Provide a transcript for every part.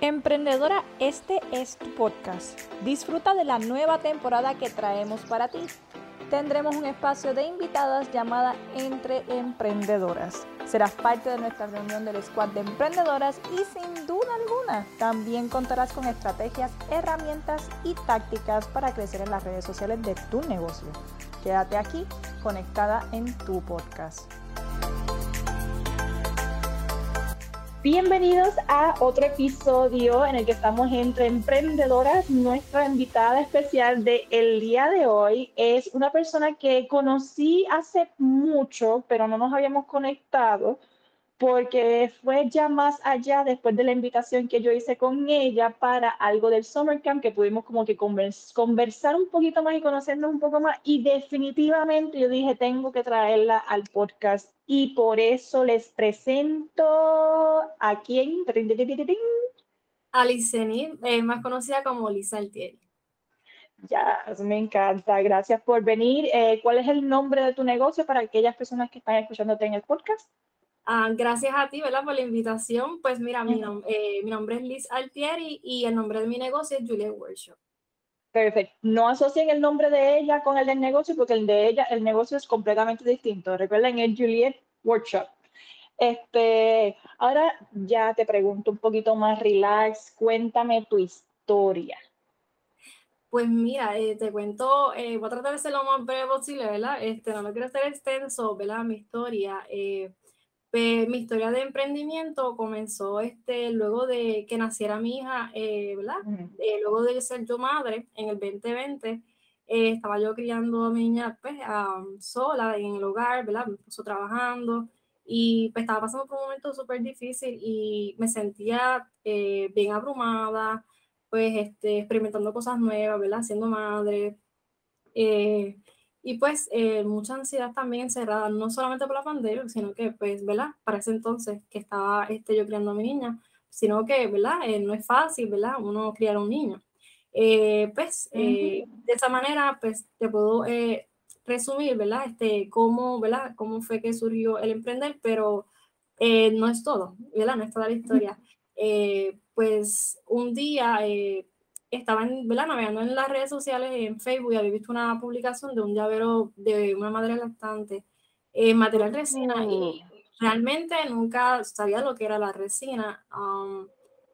Emprendedora, este es tu podcast. Disfruta de la nueva temporada que traemos para ti. Tendremos un espacio de invitadas llamada Entre Emprendedoras. Serás parte de nuestra reunión del squad de emprendedoras y sin duda alguna también contarás con estrategias, herramientas y tácticas para crecer en las redes sociales de tu negocio. Quédate aquí conectada en tu podcast. Bienvenidos a otro episodio en el que estamos entre emprendedoras. Nuestra invitada especial de el día de hoy es una persona que conocí hace mucho, pero no nos habíamos conectado porque fue ya más allá después de la invitación que yo hice con ella para algo del Summer Camp, que pudimos como que conversar un poquito más y conocernos un poco más. Y definitivamente yo dije, tengo que traerla al podcast. Y por eso les presento a quién. A eh, más conocida como Lisa Altieri. Ya, me encanta. Gracias por venir. Eh, ¿Cuál es el nombre de tu negocio para aquellas personas que están escuchándote en el podcast? Ah, gracias a ti, ¿verdad? Por la invitación. Pues mira, mi, eh, mi, nombre es Liz Altieri y el nombre de mi negocio es Juliet Workshop. Perfecto. No asocien el nombre de ella con el del negocio porque el de ella, el negocio es completamente distinto. Recuerden, es Juliet Workshop. Este, ahora ya te pregunto un poquito más relax. Cuéntame tu historia. Pues mira, eh, te cuento, eh, voy a tratar de ser lo más breve posible, ¿verdad? Este, no lo quiero hacer extenso, ¿verdad? Mi historia. Pues, mi historia de emprendimiento comenzó este, luego de que naciera mi hija, eh, ¿verdad? Eh, luego de ser yo madre en el 2020, eh, estaba yo criando a mi niña pues, sola en el hogar, ¿verdad? Me puso trabajando y pues, estaba pasando por un momento súper difícil y me sentía bien abrumada, pues este, experimentando cosas nuevas, ¿verdad? Siendo madre. Y pues eh, mucha ansiedad también encerrada, no solamente por la pandemia, sino que, pues, ¿verdad? Para ese entonces que estaba este, yo criando a mi niña, sino que, ¿verdad? Eh, no es fácil, ¿verdad? Uno criar a un niño. Eh, pues, de esa manera, pues, te puedo resumir, ¿verdad? Este, cómo, ¿verdad? Cómo fue que surgió el emprender, pero no es todo, ¿verdad? No es toda la historia. pues, un día estaba navegando en las redes sociales, en Facebook, y había visto una publicación de un llavero de una madre lactante en material resina y mm. realmente nunca sabía lo que era la resina. Um,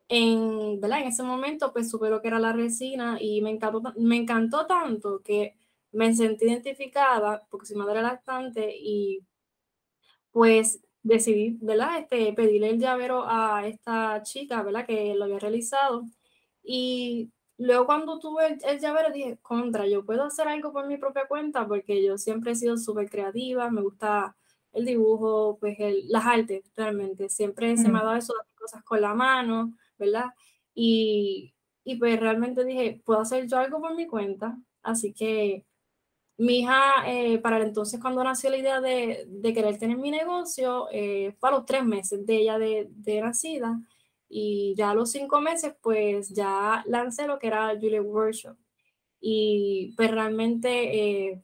en, ¿verdad? en ese momento pues supe lo que era la resina y me encantó, me encantó tanto que me sentí identificada porque soy madre lactante y pues decidí, ¿verdad? Este, pedirle el llavero a esta chica, ¿verdad? Que lo había realizado y Luego cuando tuve el, llavero dije, contra, yo puedo hacer algo por mi propia cuenta porque yo siempre he sido súper creativa, me gusta el dibujo, pues el, las artes realmente, siempre se me ha dado eso de cosas con la mano, ¿verdad? Y, y pues realmente dije, puedo hacer yo algo por mi cuenta, así que mi hija, eh, para el entonces cuando nació la idea de, de querer tener mi negocio, eh, fue a los tres meses de ella de, de nacida, y ya a los cinco meses, pues ya lancé lo que era Juliet Workshop. Y pues realmente eh,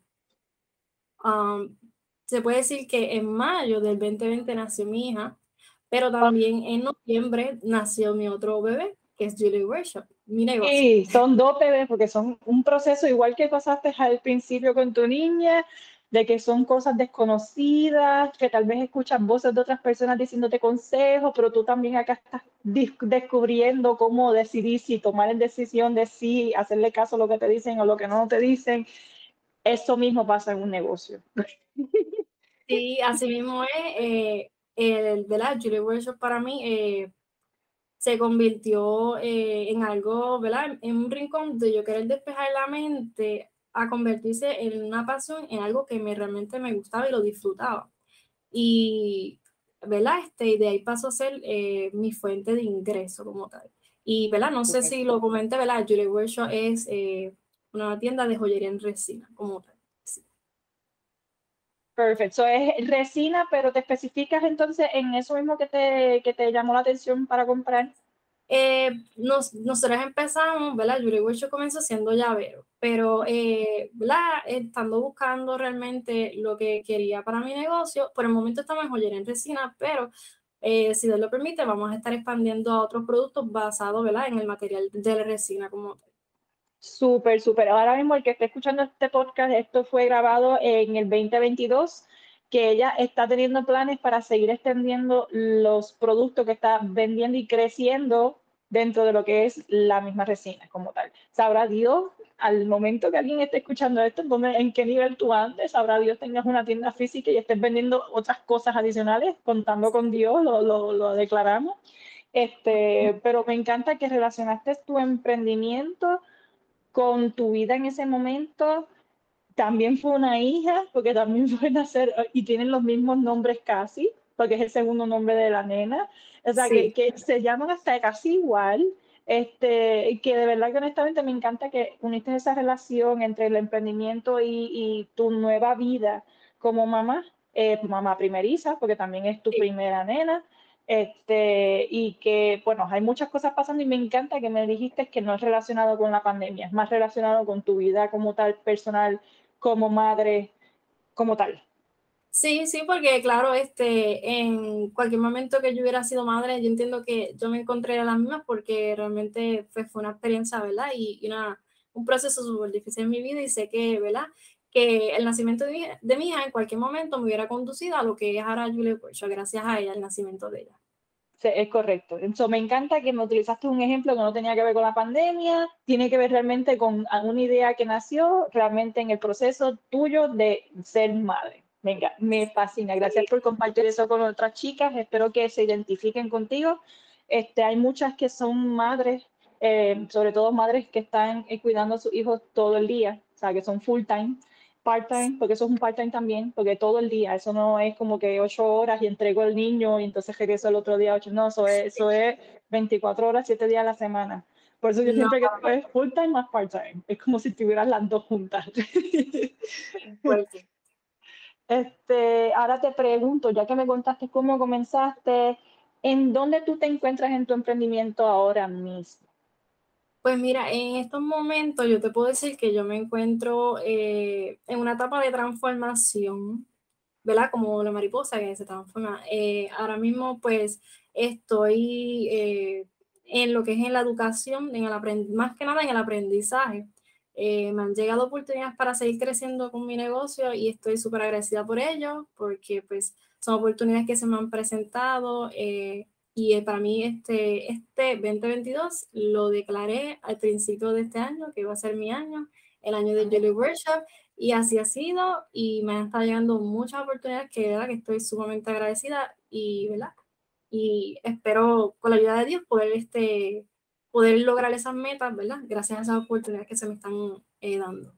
um, se puede decir que en mayo del 2020 nació mi hija, pero también en noviembre nació mi otro bebé, que es Juliet Workshop, mi negocio. Sí, son dos bebés porque son un proceso igual que pasaste al principio con tu niña, de que son cosas desconocidas, que tal vez escuchas voces de otras personas diciéndote consejos, pero tú también acá estás descubriendo cómo decidir si tomar la decisión de si hacerle caso a lo que te dicen o lo que no te dicen. Eso mismo pasa en un negocio. Sí, así mismo es. Eh, el, ¿verdad? Julie Workshop para mí eh, se convirtió eh, en algo, ¿verdad? En un rincón de yo querer despejar la mente a convertirse en una pasión, en algo que me, realmente me gustaba y lo disfrutaba. Y, ¿verdad? Este, de ahí pasó a ser eh, mi fuente de ingreso como tal. Y, ¿verdad? No sé si lo comenté, ¿verdad? Julie Workshop es eh, una tienda de joyería en resina como tal. Perfecto. es resina, pero te especificas entonces en eso mismo que te, que te llamó la atención para comprar. Eh, nos, nosotros empezamos, ¿verdad? Yuri Workshop comenzó siendo llavero, pero, eh. Estando buscando realmente lo que quería para mi negocio, por el momento estamos en joyería en resina, pero eh, si Dios lo permite, vamos a estar expandiendo a otros productos basados ¿verdad? en el material de la resina como. Súper, súper. Ahora mismo el que esté escuchando este podcast, esto fue grabado en el 2022, que ella está teniendo planes para seguir extendiendo los productos que está vendiendo y creciendo dentro de lo que es la misma resina como tal. Sabrá Dios, al momento que alguien esté escuchando esto, en qué nivel tú andes, sabrá Dios tengas una tienda física y estés vendiendo otras cosas adicionales, contando con Dios, lo, lo, lo declaramos. Este, pero me encanta que relacionaste tu emprendimiento con tu vida en ese momento. También fue una hija, porque también fue nacer y tienen los mismos nombres casi, porque es el segundo nombre de la nena. O sea, que, que, se llaman hasta casi igual. Este, que de verdad que honestamente me encanta que uniste esa relación entre el emprendimiento y, y tu nueva vida como mamá, eh, mamá primeriza, porque también es tu primera nena. Este, y que, bueno, hay muchas cosas pasando y me encanta que me dijiste que no es relacionado con la pandemia, es más relacionado con tu vida como tal, personal, como madre, como tal. Sí, sí, porque claro, este, en cualquier momento que yo hubiera sido madre, yo entiendo que yo me encontré a las mismas porque realmente fue, fue una experiencia, ¿verdad? Y, y una, un proceso súper difícil en mi vida y sé que, ¿verdad? Que el nacimiento de mi, de mi, hija en cualquier momento me hubiera conducido a lo que es ahora Julia Porsche, gracias a ella, el nacimiento de ella. Sí, es correcto. Eso me encanta que me utilizaste un ejemplo que no tenía que ver con la pandemia, tiene que ver realmente con una idea que nació realmente en el proceso tuyo de ser madre. Venga, me fascina. Gracias por compartir eso con otras chicas. Espero que se identifiquen contigo. Este, hay muchas que son madres, eh, sobre todo madres que están eh, cuidando a sus hijos todo el día, o sea, que son full time, part time, porque eso es un part time también, porque todo el día, eso no es como que ocho horas y entrego al niño y entonces regreso el otro día ocho, no, eso es, eso es 24 horas, siete días a la semana. Por eso yo siempre no. que es full time más part time. Es como si tuvieras las dos juntas. Pues este, ahora te pregunto, ya que me contaste cómo comenzaste, ¿en dónde tú te encuentras en tu emprendimiento ahora mismo? Pues mira, en estos momentos yo te puedo decir que yo me encuentro eh, en una etapa de transformación, ¿verdad? Como la mariposa que se transforma. Eh, ahora mismo pues estoy eh, en lo que es en la educación, en el más que nada en el aprendizaje. Eh, me han llegado oportunidades para seguir creciendo con mi negocio y estoy súper agradecida por ello, porque pues son oportunidades que se me han presentado eh, y eh, para mí este, este 2022 lo declaré al principio de este año, que iba a ser mi año, el año del Jelly Workshop, y así ha sido y me han estado llegando muchas oportunidades que, ¿verdad? que estoy sumamente agradecida y, ¿verdad? y espero con la ayuda de Dios poder este, poder lograr esas metas, ¿verdad? Gracias a esas oportunidades que se me están eh, dando.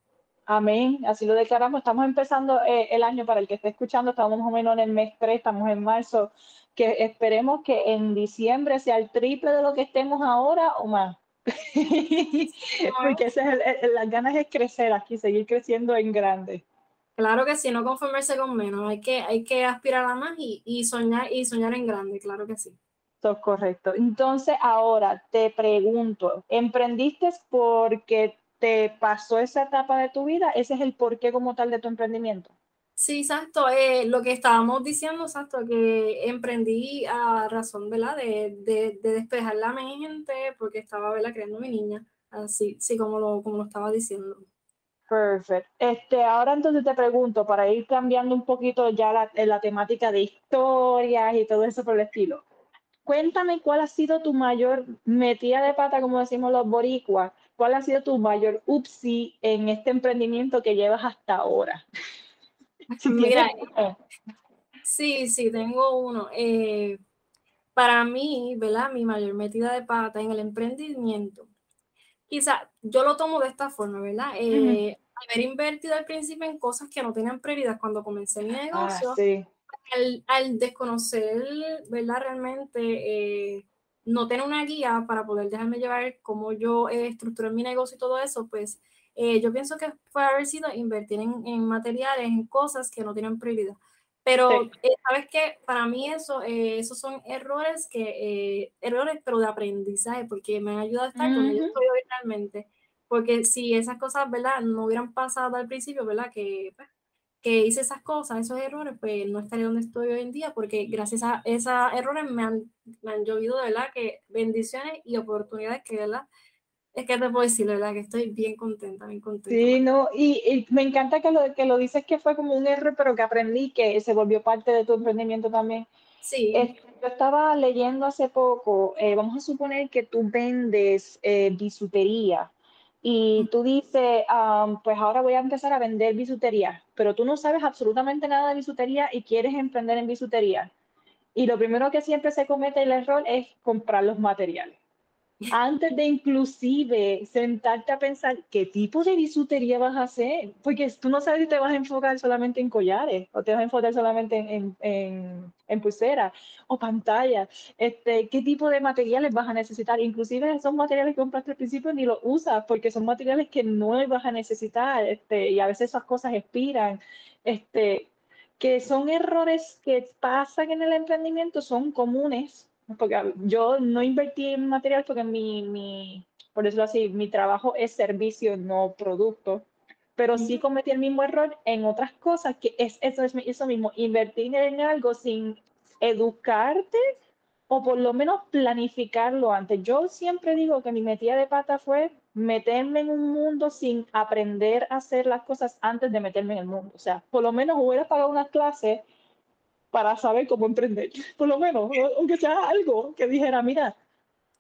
Amén, así lo declaramos. Estamos empezando eh, el año para el que esté escuchando, estamos más o menos en el mes 3, estamos en marzo, que esperemos que en diciembre sea el triple de lo que estemos ahora o más. Porque ese es el, el, las ganas es crecer aquí, seguir creciendo en grande. Claro que sí, no conformarse con menos, hay que, hay que aspirar a más y, y soñar y soñar en grande, claro que sí. Es correcto. Entonces, ahora te pregunto, ¿emprendiste porque te pasó esa etapa de tu vida? ¿Ese es el porqué como tal de tu emprendimiento? Sí, exacto. Eh, lo que estábamos diciendo, exacto, que emprendí a razón, ¿verdad? De, de, de despejar la mente porque estaba, ¿verdad? Creando mi niña. Así, sí, como lo, como lo estaba diciendo. Perfecto. Este, ahora entonces te pregunto, para ir cambiando un poquito ya la, la temática de historias y todo eso por el estilo cuéntame cuál ha sido tu mayor metida de pata, como decimos los boricuas, cuál ha sido tu mayor upsi en este emprendimiento que llevas hasta ahora. Mira, sí, sí, tengo uno. Eh, para mí, ¿verdad? Mi mayor metida de pata en el emprendimiento, quizá yo lo tomo de esta forma, ¿verdad? Eh, Haber invertido al principio en cosas que no tenían prioridad cuando comencé mi ah, negocio. Ah, sí al, al, desconocer, ¿verdad? Realmente eh, no tener una guía para poder dejarme llevar cómo yo eh, estructuré mi negocio y todo eso, pues eh, yo pienso que fue haber sido invertir en, en, materiales, en cosas que no tienen prioridad. Pero, sí. Eh, ¿sabes qué? Para mí eso, eh, esos son errores que, errores, pero de aprendizaje, porque me han ayudado a estar uh -huh. donde yo estoy hoy realmente. Porque si esas cosas, ¿verdad? No hubieran pasado al principio, ¿verdad? Que pues, que hice esas cosas, esos errores, pues no estaría donde estoy hoy en día, porque gracias a esos errores me han, me han llovido, de verdad, que bendiciones y oportunidades que, ¿verdad? Es que te puedo decir, de verdad, que estoy bien contenta, bien contenta. Sí, no, y, me encanta que lo, que lo dices que fue como un error, pero que aprendí que se volvió parte de tu emprendimiento también. Sí. yo estaba leyendo hace poco, eh, vamos a suponer que tú vendes eh, bisutería y tú dices, pues ahora voy a empezar a vender bisutería, pero tú no sabes absolutamente nada de bisutería y quieres emprender en bisutería. Y lo primero que siempre se comete el error es comprar los materiales antes de inclusive sentarte a pensar qué tipo de bisutería vas a hacer, porque tú no sabes si te vas a enfocar solamente en collares o te vas a enfocar solamente en, en, en pulseras o pantalla, este, qué tipo de materiales vas a necesitar, inclusive esos materiales que compraste al principio ni los usas porque son materiales que no vas a necesitar este, y a veces esas cosas expiran, este, que son errores que pasan en el emprendimiento, son comunes porque yo no invertí en material porque mi, mi, por decirlo así, mi trabajo es servicio, no producto, pero sí cometí el mismo error en otras cosas, que es eso, es eso mismo, invertir en algo sin educarte o por lo menos planificarlo antes. Yo siempre digo que mi metida de pata fue meterme en un mundo sin aprender a hacer las cosas antes de meterme en el mundo. O sea, por lo menos hubiera pagado unas clases para saber cómo emprender. Por lo menos, aunque sea algo que dijera, mira,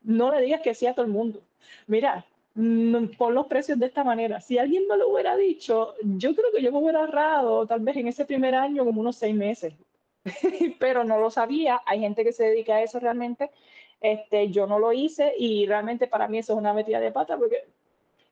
no le digas que sí a todo el mundo. Mira, mm, pon los precios de esta manera. Si alguien me lo hubiera dicho, yo creo que yo me hubiera ahorrado tal vez en ese primer año como unos seis meses. Pero no lo sabía. Hay gente que se dedica a eso realmente. Este, yo no lo hice y realmente para mí eso es una metida de pata porque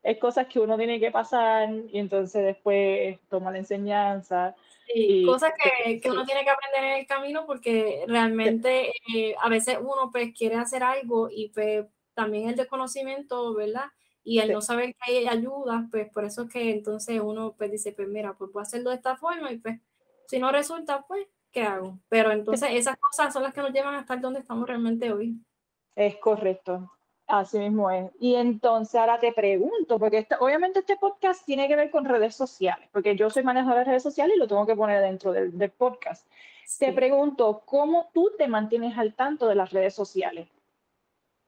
es cosas que uno tiene que pasar y entonces después toma la enseñanza Sí, cosas que, que, uno tiene que aprender en el camino porque realmente eh, a veces uno pues quiere hacer algo y pues también el desconocimiento, ¿verdad? Y el no saber que hay ayuda, pues por eso es que entonces uno pues dice, pues mira, pues voy a hacerlo de esta forma y pues si no resulta, pues, ¿qué hago? Pero entonces esas cosas son las que nos llevan a estar donde estamos realmente hoy. Es correcto. Así mismo es. Y entonces ahora te pregunto, porque obviamente este podcast tiene que ver con redes sociales, porque yo soy manejadora de redes sociales y lo tengo que poner dentro del, podcast. Te pregunto, ¿cómo tú te mantienes al tanto de las redes sociales?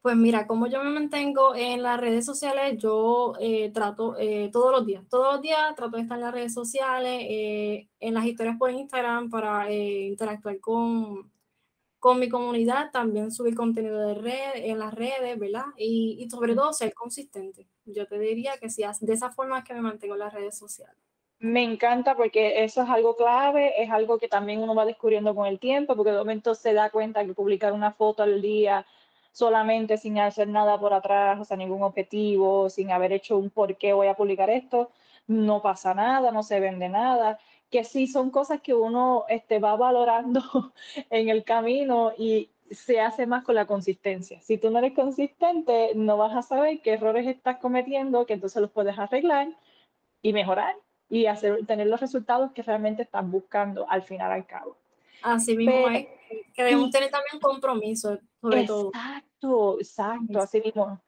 Pues mira, como yo me mantengo en las redes sociales, yo eh, trato eh, todos los días, todos los días trato de estar en las redes sociales, eh, en las historias por Instagram para interactuar con, con mi comunidad, también subir contenido de red, en las redes, ¿verdad? Y, y sobre todo ser consistente. Yo te diría que si de esa forma es que me mantengo en las redes sociales. Me encanta porque eso es algo clave, es algo que también uno va descubriendo con el tiempo, porque de momento se da cuenta que publicar una foto al día solamente sin hacer nada por atrás, o sea, ningún objetivo, sin haber hecho un por qué voy a publicar esto, no pasa nada, no se vende nada que sí son cosas que uno este, va valorando en el camino y se hace más con la consistencia. Si tú no eres consistente, no vas a saber qué errores estás cometiendo, que entonces los puedes arreglar y mejorar y hacer, tener los resultados que realmente estás buscando al final al cabo. Así mismo es. Que debemos tener también compromiso, sobre todo. Exacto, exacto, así mismo.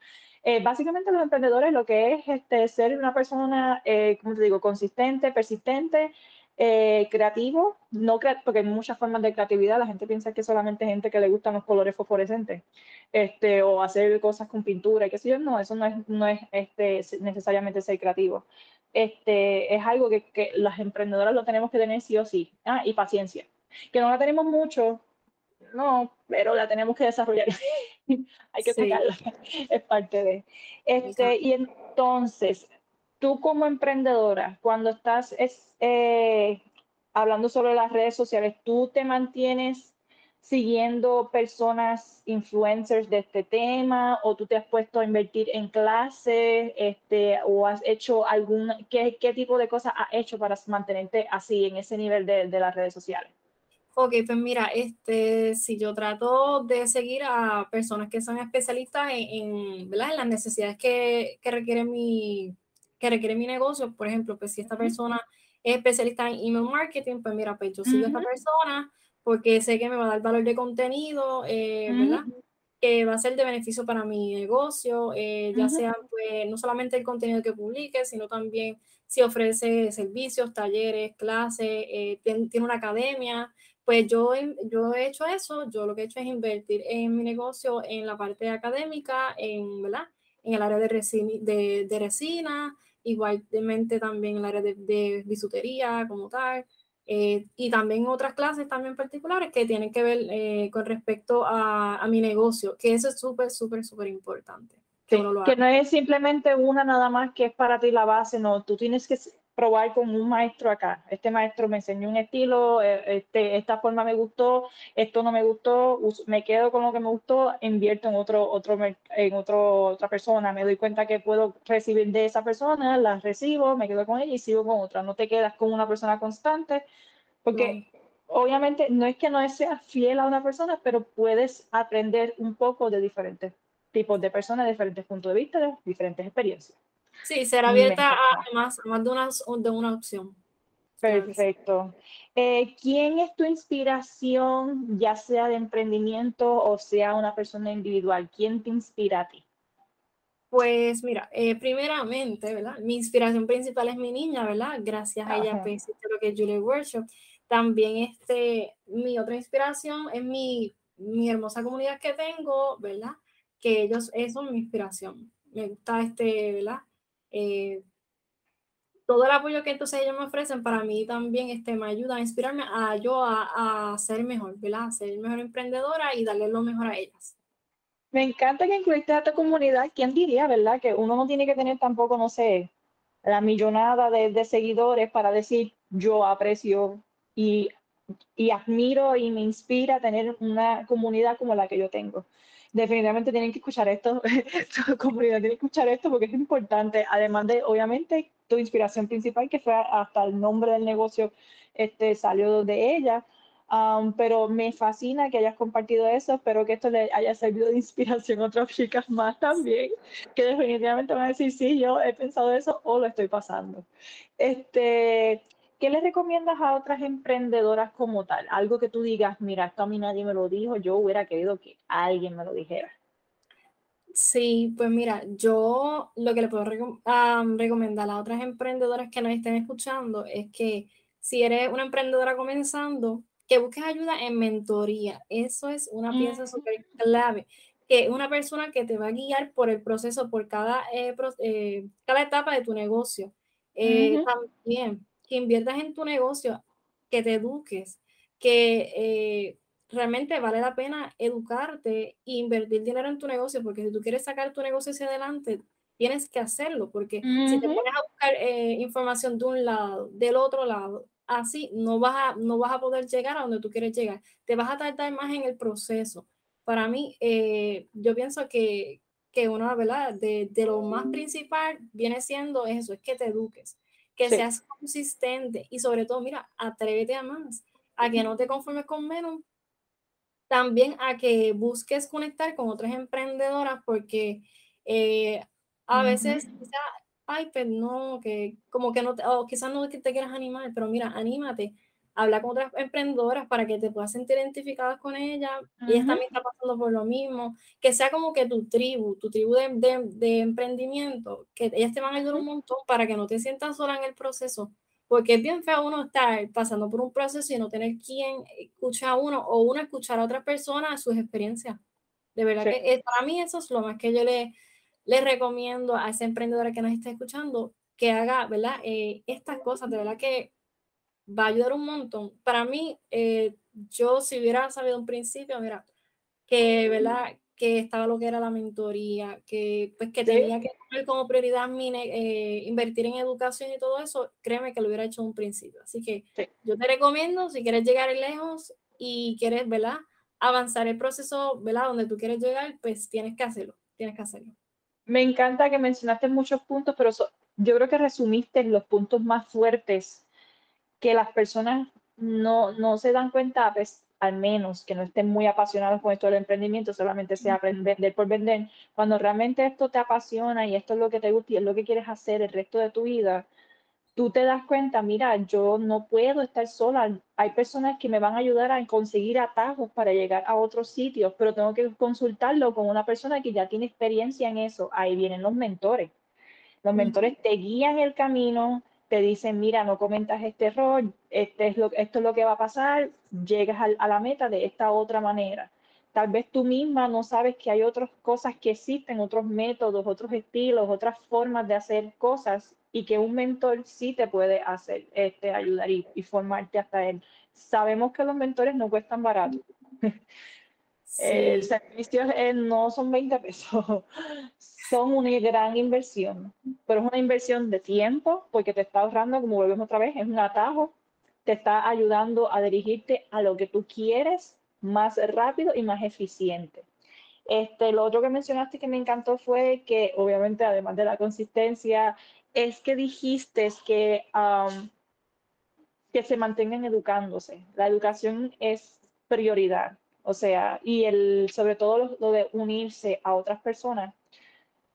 Eh, básicamente los emprendedores lo que es este, ser una persona, eh, como te digo, consistente, persistente, eh, creativo, no porque hay muchas formas de creatividad, la gente piensa que solamente gente que le gustan los colores fosforescentes, este, o hacer cosas con pintura y qué sé yo, no, eso no es, no es este, necesariamente ser creativo. Este, es algo que, que las emprendedoras lo tenemos que tener sí o sí, ah, y paciencia, que no la tenemos mucho, no, pero la tenemos que desarrollar. Hay que sacarla, es parte de. Este, y entonces, tú como emprendedora, cuando estás eh, hablando sobre las redes sociales, ¿tú te mantienes siguiendo personas, influencers de este tema, o tú te has puesto a invertir en clases, este, o has hecho algún, qué, qué tipo de cosas has hecho para mantenerte así en ese nivel de, de las redes sociales? Ok, pues mira, este, si yo trato de seguir a personas que son especialistas en, ¿verdad? en las necesidades que, que requiere mi, que requiere mi negocio, por ejemplo, pues si esta persona es especialista en email marketing, pues mira, pues yo sigo a esta persona porque sé que me va a dar valor de contenido, eh, ¿verdad? que va a ser de beneficio para mi negocio, eh, ya sea pues, no solamente el contenido que publique, sino también si ofrece servicios, talleres, clases, eh, tiene, una academia, pues yo, yo he hecho eso, yo lo que he hecho es invertir en mi negocio en la parte académica, en, ¿verdad? en el área de, resina, de, de resina igualmente también el área de, de bisutería como tal. Eh, y también otras clases también particulares que tienen que ver eh, con respecto a, a, mi negocio, que eso es súper, súper, súper importante. Que, que no es simplemente una nada más que es para ti la base, no, tú tienes que probar con un maestro acá. Este maestro me enseñó un estilo, eh, este, esta forma me gustó, esto no me gustó, me quedo con lo que me gustó, invierto en otro, otro, en otro, otra persona, me doy cuenta que puedo recibir de esa persona, la recibo, me quedo con ella y sigo con otra. No te quedas con una persona constante, porque obviamente no es que no seas fiel a una persona, pero puedes aprender un poco de diferentes tipos de personas, diferentes puntos de vista, diferentes experiencias. Sí, ser abierta a más, más de, una, de una opción. Perfecto. Eh, ¿Quién es tu inspiración, ya sea de emprendimiento o sea una persona individual? ¿Quién te inspira a ti? Pues mira, eh, primeramente, ¿verdad? Mi inspiración principal es mi niña, ¿verdad? Gracias a ella, pues, lo que es Julie Workshop. También este, mi otra inspiración es mi, mi hermosa comunidad que tengo, ¿verdad? Que ellos, eso es mi inspiración. Me gusta este, ¿verdad? Eh, todo el apoyo que entonces ellos me ofrecen para mí también este, me ayuda a inspirarme a yo a, a ser mejor, ¿verdad? A ser mejor emprendedora y darle lo mejor a ellas. Me encanta que incluiste a tu comunidad. ¿Quién diría, verdad? Que uno no tiene que tener tampoco, no sé, la millonada de, de seguidores para decir yo aprecio y, y admiro y me inspira tener una comunidad como la que yo tengo definitivamente tienen que escuchar esto, tu comunidad tiene que escuchar esto porque es importante, además de, obviamente, tu inspiración principal, que fue hasta el nombre del negocio, este, salió de ella, um, pero me fascina que hayas compartido eso, espero que esto le haya servido de inspiración a otras chicas más también, que definitivamente van a decir, sí, yo he pensado eso o lo estoy pasando. Este, ¿Qué le recomiendas a otras emprendedoras como tal? Algo que tú digas, mira, esto a mí nadie me lo dijo, yo hubiera querido que alguien me lo dijera. Sí, pues mira, yo lo que le puedo recomendar a otras emprendedoras que nos estén escuchando es que si eres una emprendedora comenzando, que busques ayuda en mentoría. Eso es una pieza súper clave, que una persona que te va a guiar por el proceso, por cada, eh, eh, cada etapa de tu negocio. Eh, también que inviertas en tu negocio, que te eduques, que eh, realmente vale la pena educarte e invertir dinero en tu negocio, porque si tú quieres sacar tu negocio hacia adelante, tienes que hacerlo, porque si te pones a buscar eh, información de un lado, del otro lado, así no vas, a, no vas a poder llegar a donde tú quieres llegar, te vas a tardar más en el proceso. Para mí, eh, yo pienso que, que una, ¿verdad? De, de, lo más principal viene siendo eso, es que te eduques que seas consistente y sobre todo, mira, atrévete a más, a que no te conformes con menos, también a que busques conectar con otras emprendedoras porque eh, a veces quizás, ay, pues no, que como que no, te, o quizás no te quieras animar, pero mira, anímate, habla con otras emprendedoras para que te puedas sentir identificadas con ellas, y ellas también están pasando por lo mismo, que sea como que tu tribu, tu tribu de, de, emprendimiento, que ellas te van a ayudar un montón para que no te sientas sola en el proceso, porque es bien feo uno estar pasando por un proceso y no tener quien escucha a uno o uno escuchar a otras personas sus experiencias. De verdad que para mí eso es lo más que yo le, le recomiendo a esa emprendedora que nos está escuchando, que haga, ¿verdad? Eh, estas cosas, de verdad que va a ayudar un montón. Para mí, eh, yo si hubiera sabido un principio, mira, que, ¿verdad? Que estaba lo que era la mentoría, que pues que tenía que tener como prioridad eh, invertir en educación y todo eso, créeme que lo hubiera hecho un principio. Así que yo te recomiendo, si quieres llegar lejos y quieres, ¿verdad? Avanzar el proceso, ¿verdad? Donde tú quieres llegar, pues tienes que hacerlo, tienes que hacerlo. Me encanta que mencionaste muchos puntos, pero yo creo que resumiste los puntos más fuertes que las personas no, no se dan cuenta, pues, al menos que no estén muy apasionados con esto del emprendimiento, solamente sea vender por vender, cuando realmente esto te apasiona y esto es lo que te gusta y es lo que quieres hacer el resto de tu vida, tú te das cuenta, mira, yo no puedo estar sola, hay personas que me van a ayudar a conseguir atajos para llegar a otros sitios, pero tengo que consultarlo con una persona que ya tiene experiencia en eso. Ahí vienen los mentores. Los mentores te guían el camino, te dicen, mira, no comentas este error, este es lo, esto es lo que va a pasar, llegas a, la meta de esta otra manera. Tal vez tú misma no sabes que hay otras cosas que existen, otros métodos, otros estilos, otras formas de hacer cosas y que un mentor sí te puede hacer, este, ayudar y, formarte hasta él. Sabemos que los mentores no cuestan barato. El servicio no son 20 pesos, son una gran inversión, pero es una inversión de tiempo porque te está ahorrando, como volvemos otra vez, es un atajo, te está ayudando a dirigirte a lo que tú quieres más rápido y más eficiente. Este, lo otro que mencionaste que me encantó fue que, obviamente, además de la consistencia, es que dijiste que, que se mantengan educándose. La educación es prioridad, o sea, y el, sobre todo lo de unirse a otras personas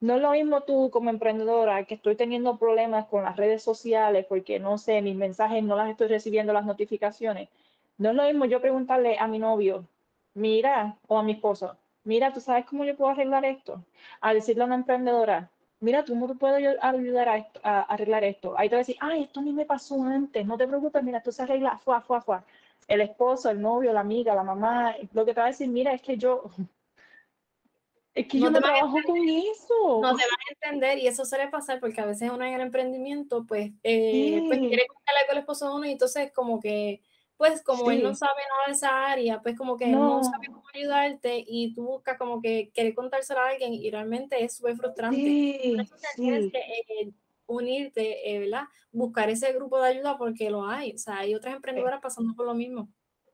no es lo mismo tú como emprendedora que estoy teniendo problemas con las redes sociales porque no sé, mis mensajes no las estoy recibiendo las notificaciones. No es lo mismo yo preguntarle a mi novio, mira, o a mi esposo, mira, ¿tú sabes cómo yo puedo arreglar esto? A decirle a una emprendedora, mira, ¿tú me puedes ayudar a, arreglar esto? Ahí te va a decir, ay, esto ni me pasó antes, no te preocupes, mira, tú se arregla, fuá, fuá, fuá. El esposo, el novio, la amiga, la mamá, lo que te va a decir, mira, es que yo, es que yo no trabajo con eso. No te van a entender y eso suele pasar porque a veces uno en el emprendimiento, pues, eh, pues quiere contarle con el esposo de uno y entonces como que, pues como él no sabe nada de esa área, pues como que no. sabe cómo ayudarte y tú buscas como que querer contárselo a alguien y realmente es súper frustrante. Sí, tienes que eh, unirte, eh, ¿verdad? Buscar ese grupo de ayuda porque lo hay. O sea, hay otras emprendedoras pasando por lo mismo.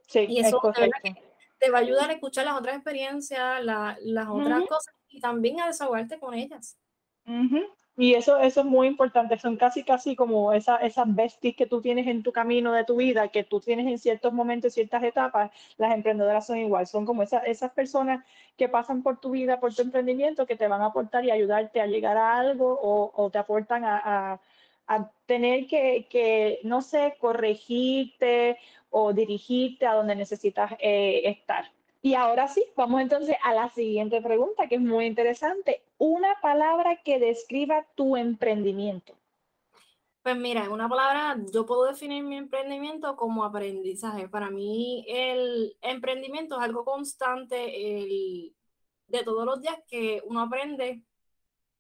Sí, y eso es te va a ayudar a escuchar las otras experiencias, las otras cosas y también a desahogarte con ellas. Y eso, eso es muy importante, son casi, casi como esa, esas besties que tú tienes en tu camino de tu vida, que tú tienes en ciertos momentos, ciertas etapas, las emprendedoras son igual, son como esa, esas personas que pasan por tu vida, por tu emprendimiento, que te van a aportar y ayudarte a llegar a algo o, o te aportan a, a, a tener que, que, no sé, corregirte o dirigirte a donde necesitas eh, estar. Y ahora sí, vamos entonces a la siguiente pregunta, que es muy interesante. Una palabra que describa tu emprendimiento. Pues mira, una palabra, yo puedo definir mi emprendimiento como aprendizaje. Para mí el emprendimiento es algo constante el, de todos los días que uno aprende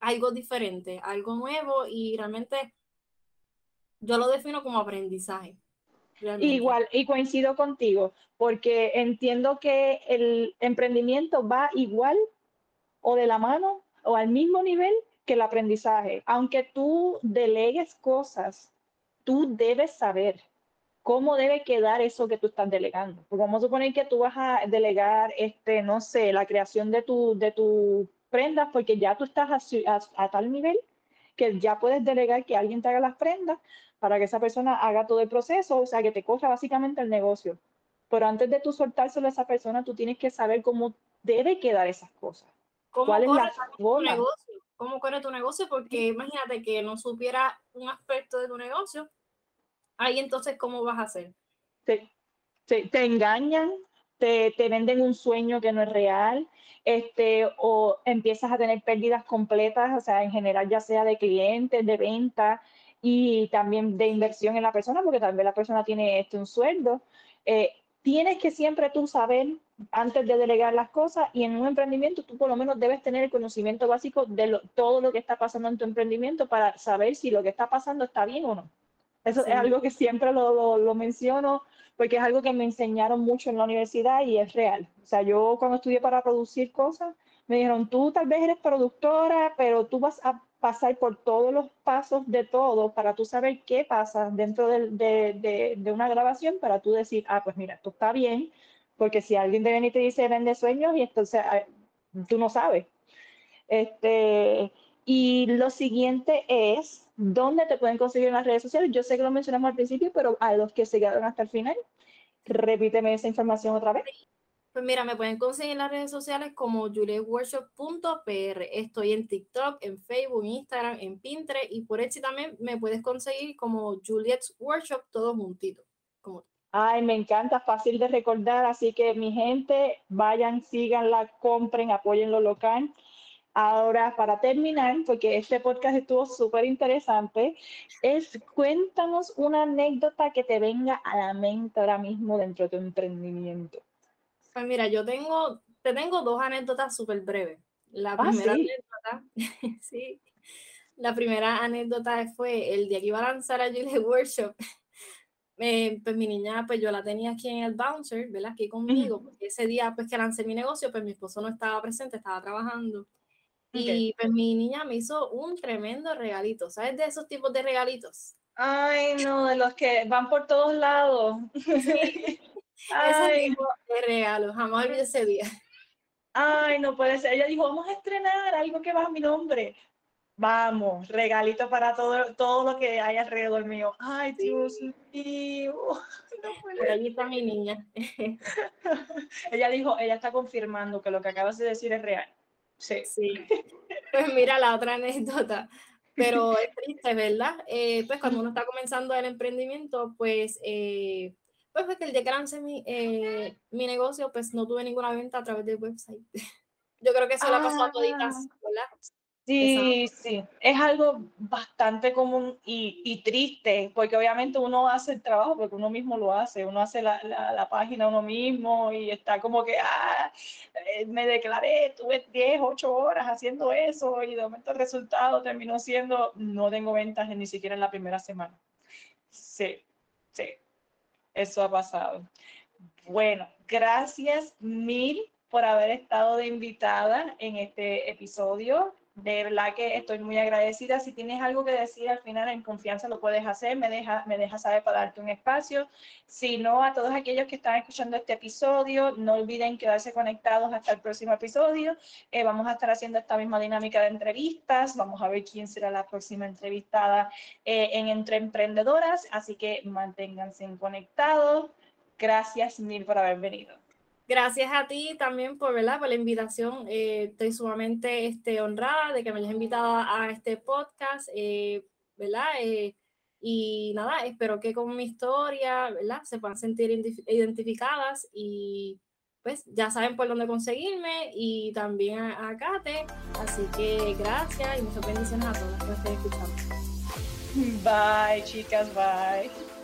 algo diferente, algo nuevo y realmente yo lo defino como aprendizaje. Igual, y coincido contigo, porque entiendo que el emprendimiento va igual o de la mano o al mismo nivel que el aprendizaje. Aunque tú delegues cosas, tú debes saber cómo debe quedar eso que tú estás delegando. Porque vamos a suponer que tú vas a delegar, este, no sé, la creación de tu, de tu prendas, porque ya tú estás a tal nivel que ya puedes delegar que alguien te haga las prendas, para que esa persona haga todo el proceso, o sea, que te coja básicamente el negocio. Pero antes de tú soltárselo a esa persona, tú tienes que saber cómo debe quedar esas cosas. ¿Cómo ¿Cuál es la tu negocio? ¿Cómo corre tu negocio? Porque imagínate que no supiera un aspecto de tu negocio, ahí entonces, ¿cómo vas a hacer? Te, te, engañan, te, te, venden un sueño que no es real, este, o empiezas a tener pérdidas completas, o sea, en general, ya sea de clientes, de venta, y también de inversión en la persona, porque también la persona tiene este, un sueldo. Eh, tienes que siempre tú saber antes de delegar las cosas y en un emprendimiento tú por lo menos debes tener el conocimiento básico de todo lo que está pasando en tu emprendimiento para saber si lo que está pasando está bien o no. Eso es algo que siempre lo, lo, menciono porque es algo que me enseñaron mucho en la universidad y es real. O sea, yo cuando estudié para producir cosas, me dijeron, tú tal vez eres productora, pero tú vas a pasar por todos los pasos de todo para tú saber qué pasa dentro de, una grabación para tú decir, ah, pues mira, esto está bien, porque si alguien te viene y te dice vende sueños y entonces ah, tú no sabes. Este, y lo siguiente es, ¿dónde te pueden conseguir en las redes sociales? Yo sé que lo mencionamos al principio, pero a los que se quedaron hasta el final, repíteme esa información otra vez. Pues mira, me pueden conseguir en las redes sociales como julietworkshop.pr. Estoy en TikTok, en Facebook, en Instagram, en Pinterest y por Etsy también me puedes conseguir como Juliet's Workshop, todo juntito. Ay, me encanta, fácil de recordar, así que mi gente, vayan, síganla, compren, apoyen lo local. Ahora, para terminar, porque este podcast estuvo súper interesante, es cuéntanos una anécdota que te venga a la mente ahora mismo dentro de tu emprendimiento. Pues mira, yo tengo, te tengo dos anécdotas súper breves. La ah, primera anécdota, sí, la primera anécdota fue el día que iba a lanzar a Julie Workshop. Eh, pues mi niña, pues yo la tenía aquí en el bouncer, ¿verdad? Aquí conmigo, porque ese día pues que lancé mi negocio, pues mi esposo no estaba presente, estaba trabajando. Y pues mi niña me hizo un tremendo regalito, ¿sabes? De esos tipos de regalitos. Ay, no, de los que van por todos lados. Sí. Ese tipo de regalo, jamás olvidé ese día. Ay, no puede ser. Ella dijo, vamos a estrenar algo que va a mi nombre. Vamos, regalito para todo, todo lo que hay alrededor mío. Ay, Dios mío. No puede ahí está mi niña. ella dijo, ella está confirmando que lo que acabas de decir es real. Sí. Sí. Pues mira la otra anécdota. Pero es triste, ¿verdad? Eh, pues cuando uno está comenzando el emprendimiento, pues eh, pues fue que el día que lancé mi, eh, mi negocio, pues no tuve ninguna venta a través del website. Yo creo que eso le pasó a toditas, ah. ¿verdad? Sí, sí, es algo bastante común y, y, triste, porque obviamente uno hace el trabajo, porque uno mismo lo hace, uno hace la, la, la página uno mismo y está como que, ah, eh, me declaré, tuve 10, 8 horas haciendo eso y de momento el resultado terminó siendo, no tengo ventas ni siquiera en la primera semana. Sí, sí, eso ha pasado. Bueno, gracias mil por haber estado de invitada en este episodio. De verdad que estoy muy agradecida. Si tienes algo que decir al final en confianza lo puedes hacer, me dejas me deja saber para darte un espacio. Si no, a todos aquellos que están escuchando este episodio, no olviden quedarse conectados hasta el próximo episodio. Eh, vamos a estar haciendo esta misma dinámica de entrevistas. Vamos a ver quién será la próxima entrevistada eh, en Entre Emprendedoras. Así que manténganse conectados. Gracias mil por haber venido. Gracias a ti también por, ¿verdad? por la invitación. Eh, estoy sumamente este, honrada de que me hayas invitado a este podcast, eh, ¿verdad? Eh, y nada, espero que con mi historia, ¿verdad? Se puedan sentir identificadas y pues ya saben por dónde conseguirme y también a, Kate. Así que gracias y muchas bendiciones a todas que me estén escuchando. Bye, chicas, bye.